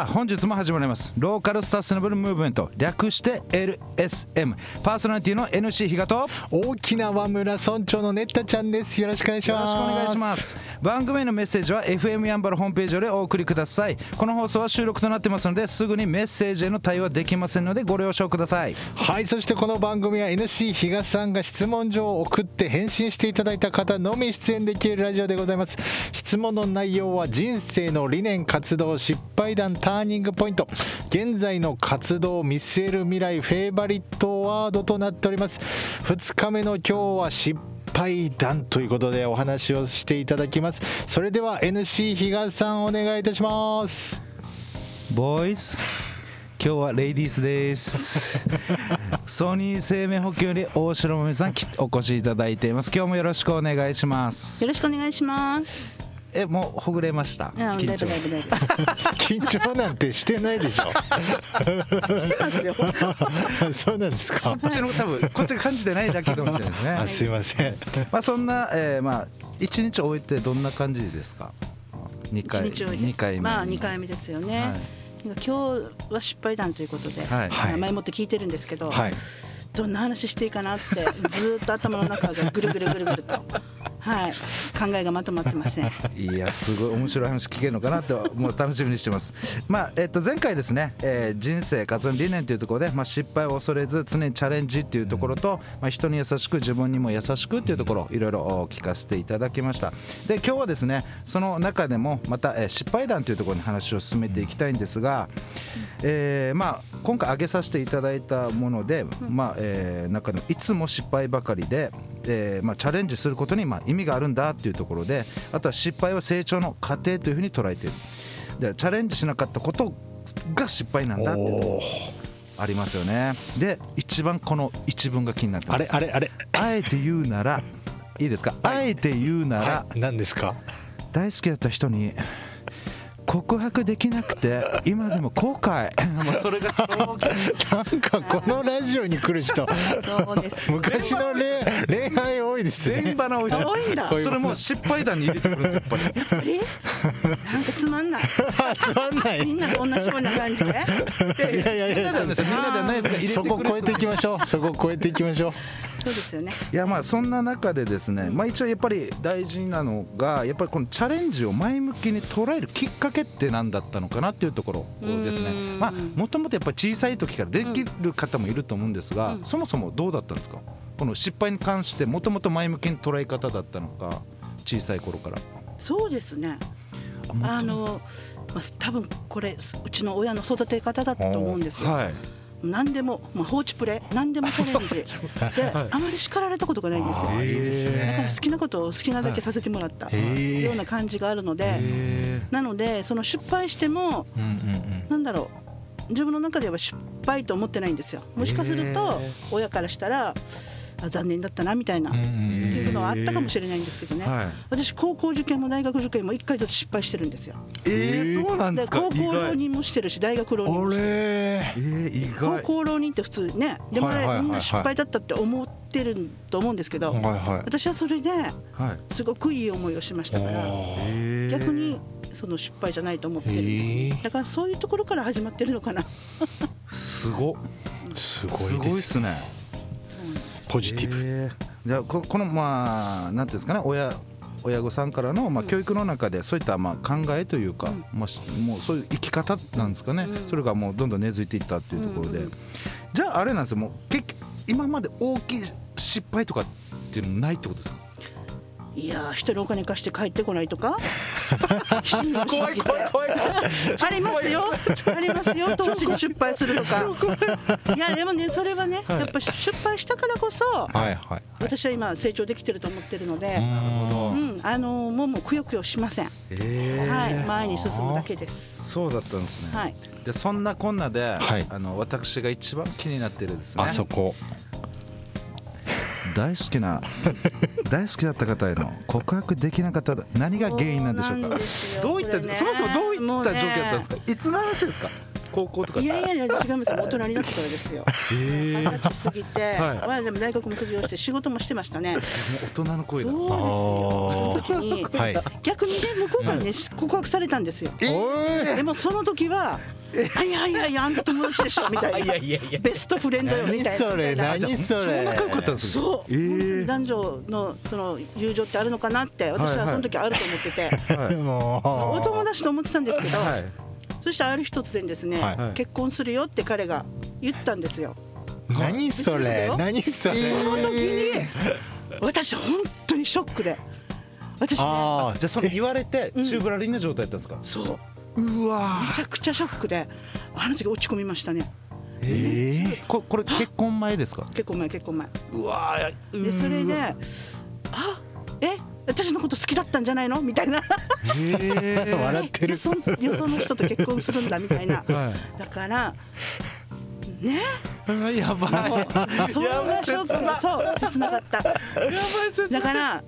さあ本日も始まります。ローカルスタステナブルムーブメント。略して LSM パーソナリティの NC 比嘉と。大きな和村村長のねったちゃんですよろしくお願いしよろます。しくお願いします番組へのメッセージは FM やんばるホームページよりお送りください。この放送は収録となってますのですぐにメッセージへの対応はできませんのでご了承ください。はいそしてこの番組は NC 比嘉さんが質問状を送って返信していただいた方のみ出演できるラジオでございます。質問の内容は人生の理念活動失敗談ターニングポイント。現在の活動を見据える未来フェイバリットワードとなっております。2日目の今日は失敗談ということでお話をしていただきます。それでは NC 比嘉さんお願いいたします。ボーイズ今日はレイディースです。ソニー生命保険より大城もみさんきお越しいただいています。今日もよろしくお願いします。よろしくお願いします。えもうほぐれました？うん、だいぶだいぶだいぶ。緊張なんてしてないでしょ。してますよ。そうなんですか。こっちの多分こっちが感じてないだけかもしれないですね。あすいません。まあそんな、えー、まあ一日終えてどんな感じですか？二回回目。まあ二回目ですよね。はい。今日は失敗談ということで、はい。はい。前もって聞いてるんですけど、はい。どんな話していいかなってずーっと頭の中がぐるぐるぐるぐると、はい、考えがまとまってません。いやすごい面白い話聞けるのかなともう楽しみにしてます。まあえっと前回ですね、えー人生活動の理念というところでまあ失敗を恐れず常にチャレンジっていうところと、まあ人に優しく自分にも優しくっていうところいろいろ聞かせていただきました。で今日はですねその中でもまた、えー失敗談というところに話を進めていきたいんですが、えーまあ今回挙げさせていただいたもので、まあえー中でもいつも失敗ばかりで、えーまあ、チャレンジすることにまあ意味があるんだっていうところであとは失敗は成長の過程というふうに捉えている。でチャレンジしなかったことが失敗なんだっていうところありますよね。で一番この一文が気になってます。あれあれあれ。あえて言うなら いいですか、あえて言うなら、はい。何ですか？大好きだった人に告白できなくて今でも後悔。もうそれが超なんかこのラジオに来る人。そうです。昔の恋恋愛多いです全ね場な多いです。多いんだそれもう失敗談に入れてくるんですやっぱり？なんかつまんない。つまんない。みんなと同じような感じで？いやいやいやみんなではです。よみんなではないですが入れてそこ超えていきましょう。そこ超えていきましょうそうですよね。いやまあそんな中でですね、まあ、一応やっぱり大事なのがやっぱりこのチャレンジを前向きに捉えるきっかけって何だったのかなっていうところですね。もともとやっぱり小さい時からできる方もいると思うんですが、うん。そもそもどうだったんですか？この失敗に関してもともと前向きに捉え方だったのか小さい頃から。そうですね。あの、まあ、多分これうちの親の育て方だったと思うんですよ。はい何でも、まあ、放置プレイ何でもチャレンジ。で、あまり叱られたことがないんですよ。だからね好きなことを好きなだけさせてもらった。ような感じがあるので。へなのでその失敗してもうんうんうん。なんだろう。自分の中では失敗と思ってないんですよ。もしかすると親からしたらあ残念だったなみたいな、っていうのはあったかもしれないんですけどね、はい。私高校受験も大学受験も1回ずつ失敗してるんですよ。えー、そうなんです高校浪人もしてるし大学浪人もあしてる高外。校浪人って普通ねでもみんな失敗だったって思ってると思うんですけど、私はそれではい。すごくいい思いをしましたからえー。逆にその失敗じゃないと思ってるんだからそういうところから始まってるのかな。すごっ。すごいですねポジティブ。えー。じゃあここのまあなんていうんですかね。親親御さんからのまあ教育の中でそういったまあ考えというか、まあしもうそういう生き方なんですかね、うん。それがもうどんどん根付いていったっていうところで、じゃああれなんですよ。もう結局今まで大きい失敗とかっていうのないってことですか？いやー人にお金貸して帰ってこないとか？怖い怖い怖い。ありますよ。ありますよ。投資に失敗するとか。いやでもねそれはねやっぱ失敗したからこそはいはい。私は今成長できてると思ってるので、なるほど、うん、あのもうもうくよくよしません、えー。はい、前に進むだけです。そうだったんですね、はい、でそんなこんなで、はい。あの私が一番気になってるですね。あそこ大好きな大好きだった方への告白できなかった何が原因なんでしょうか？どういった、そもそもどういった状況だったんですもか？いつの話ですか？高校とか。いやいやいや違いますよ大人になってからですよ。二十歳過ぎて、はい。まあでも大学も卒業して仕事もしてましたね。もう大人の声だ。そうですよ。その時に、はい。逆にね向こうからね、告白されたんですよ。おいでもその時は「あいやいやいやあんた友達でしょ」みたいな。ベストフレンドよ」み何たいな。それ何それ。超仲良かったんですよ。そう、えー男女のその友情ってあるのかなって私はその時あると思ってて、はい。もうお友達と思ってたんですけど、はい。そしてある日突然ですね、はい。結婚するよって彼が言ったんですよ。何それ？何それ？その時に私本当にショックで。私ねあじゃあそれ言われてうん宙ぶらりんな状態だったんですか？そううわめちゃくちゃショックであの時落ち込みましたね。ええここれ結婚前ですか？結婚前結婚前。うわでそれであえ私のこと好きだったんじゃないの？みたいな。へ 笑ってる。よそよその人と結婚するんだみたいな。はい。だからね？あやばもいうそんなショックがそう切なかった。やばい切だから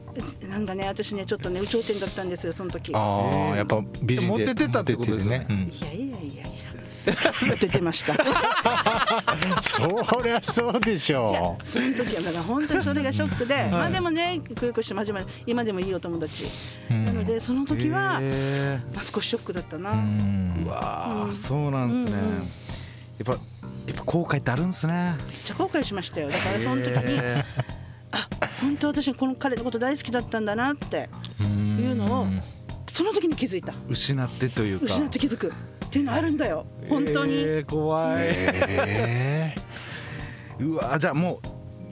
なんかね私ねちょっとね有頂天だったんですよその時。いああやっぱ美人でモテてたってことですよね。モテてやいやいやいや出てました。いうんそりゃそうでしやょその時はだから本当にそれがショックで、まあでもねくよくして真面目今でもいいお友達、ううん。なのでその時は、へまあ、少しショックだったな、うわうん。そうなんですね。うんうん。やっぱやっぱ後悔ってあるんですね。めっちゃ後悔しましたよ。だからその時に本当私この彼のこと大好きだったんだなってうんいうのをその時に気づいた。ー失ってというか。失って気づく。っていうのあるんだよ。本当に、えー怖い。え うわじゃあもう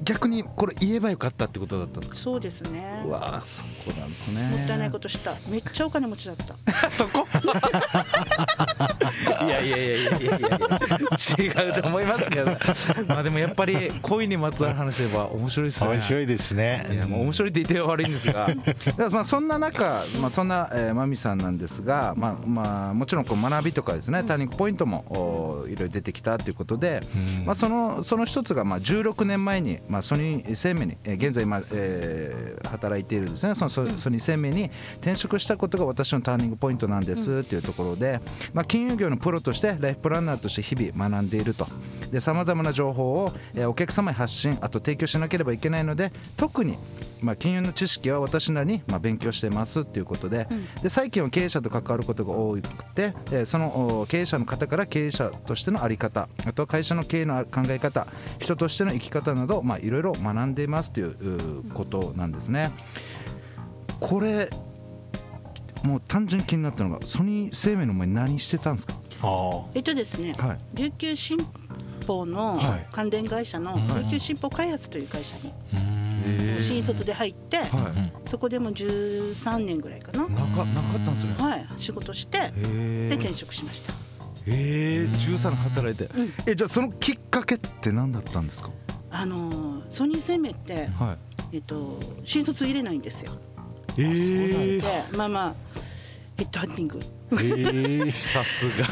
逆にこれ言えばよかったってことだったんですか？そうですね。うわそこなんですね。もったいないことした。めっちゃお金持ちだった。そこ？いやいやいやいやいやいや違うと思いますけどまあでもやっぱり恋にまつわる話では面白いですね。面白いですいねやもう面白いって言っては悪いんですが。だからまあそんな中、まあ、そんな、えー、マミさんなんですが、まあまあ、もちろんこう学びとかですねターニングポイントもおいろいろ出てきたということで、うん。まあ、そのその一つがまあ16年前に、まあ、ソニー生命に、えー現在今、えー働いているですね。そのソソニー生命に転職したことが私のターニングポイントなんですっていうところで、まあ、金融業のプロとしてライフプランナーとして日々学んでいるとさまざまな情報を、えーお客様に発信あと提供しなければいけないので特に、まあ、金融の知識は私なりに、まあ、勉強してますっていうことで,、で最近は経営者と関わることが多くて、えーそのお経営者の方から経営者としての在り方あとは会社の経営の考え方人としての生き方などまあいろいろ学んでいますといううことなんですね。これもう単純に気になったのがソニー生命の前に何してたんですか？あえっとですね、はい。琉球新報のはい。関連会社のはい琉球新報開発という会社にーうん。新卒で入って、はい。そこでも13年ぐらいかな、なかなかったんですね。はい、仕事してで転職しました。ええ13年働いて、うん。えじゃあそのきっかけって何だったんですか？あのーソニー生命って、はい。えっと、新卒入れないんですよ。えでまあまあヘッドハンティング。えーさすが。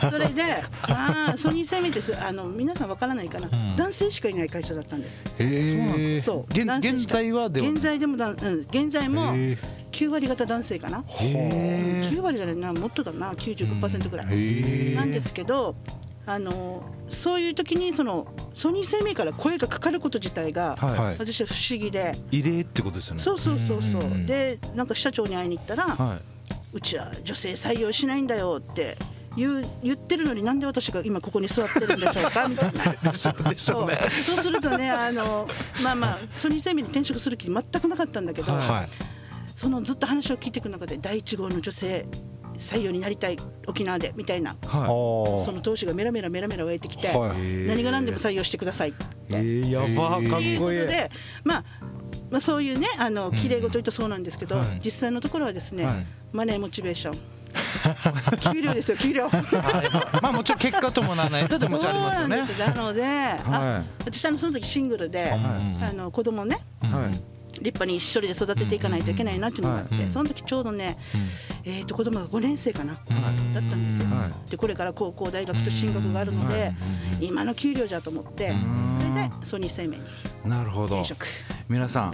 そう。それでああソニー生命ってあの皆さんわからないかな、ん。男性しかいない会社だったんです。えー。そう現男性しか。現在はでは。現在でもだ、うん、現在もへー。9割方男性かな。へ9割じゃないなもっとだな。95%ぐらい、へー。なんですけどあのそういう時にそのソニー生命から声がかかること自体が、はい、はい。私は不思議で、異例ってことですよね。そうそうそうそう、うんでなんか社長に会いに行ったら、はうちは女性採用しないんだよって言う言ってるのになんで私が今ここに座ってるんでしょうか みたいな。そうそう。するとねあのまあまあソニー生命に転職する気全くなかったんだけど、はい。はいそのずっと話を聞いていく中で第一号の女性採用になりたい沖縄でみたいなはおその投資がメラメラメラメラ湧いてきて、はい。い何が何でも採用してくださいって。いえー、やばえーかっというこいいで、まあ、まあそういうねあの綺麗事言うとそうなんですけど、はい。実際のところはですね、はい。マネーモチベーション。給料ですよ給料。まあもちろん結果伴わない。とでもちろんありますよね。なので、あは私あのその時シングルで、うんあの子供ねいはい立派に一人で育てていかないといけないなっていうのがあって、うんその時ちょうどね、えー、と子供が5年生かな、はいだったんですよ、はい。でこれから高校大学と進学があるので、今の給料じゃと思ってそれでソニー生命になるほど。転職皆さん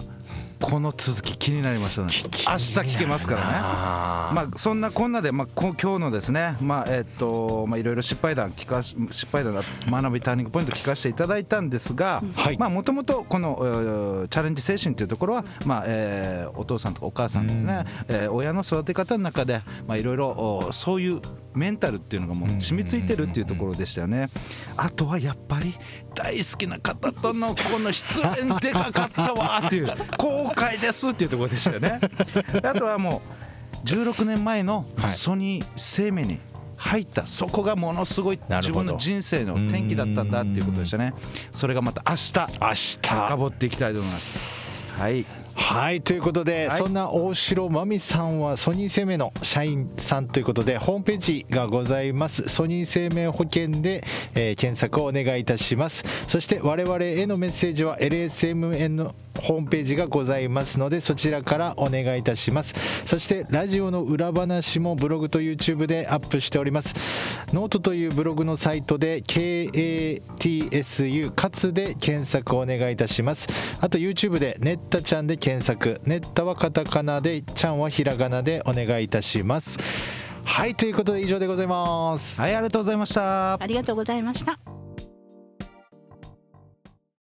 この続き気になりましたね。明日聞けますからね。あまあそんなこんなでまあこ今日のですねまあえっとまあいろいろ失敗談聞かし失敗談だ学びターニングポイント聞かせていただいたんですがはい。まあもともとこのえーチャレンジ精神というところはまあえーお父さんとかお母さんですね。えー親の育て方の中でまあいろいろおそういうメンタルっていうのがもう染みついてるっていうところでしたよね。あとはやっぱり大好きな方とのこの出演でかかったわっていう後悔ですっていうところでしたよね。あとはもう16年前のはい。ソニー生命に入ったそこがものすごい自分の人生の転機だったんだっていうことでしたね。それがまた明日明深日掘っていきたいと思いますはい。はいということで、はい。そんな大城真美さんはソニー生命の社員さんということでホームページがございます。ソニー生命保険で、えー検索をお願いいたします。そして我々へのメッセージは LSMN のホームページがございますのでそちらからお願いいたします。そしてラジオの裏話もブログと YouTube でアップしております。ノートというブログのサイトで KATSU かつで検索をお願いいたします。あと YouTube でネッタちゃんで検索。ネッタはカタカナでちゃんはひらがなでお願いいたします。はいということで以上でございます。はいありがとうございましたありがとうございました。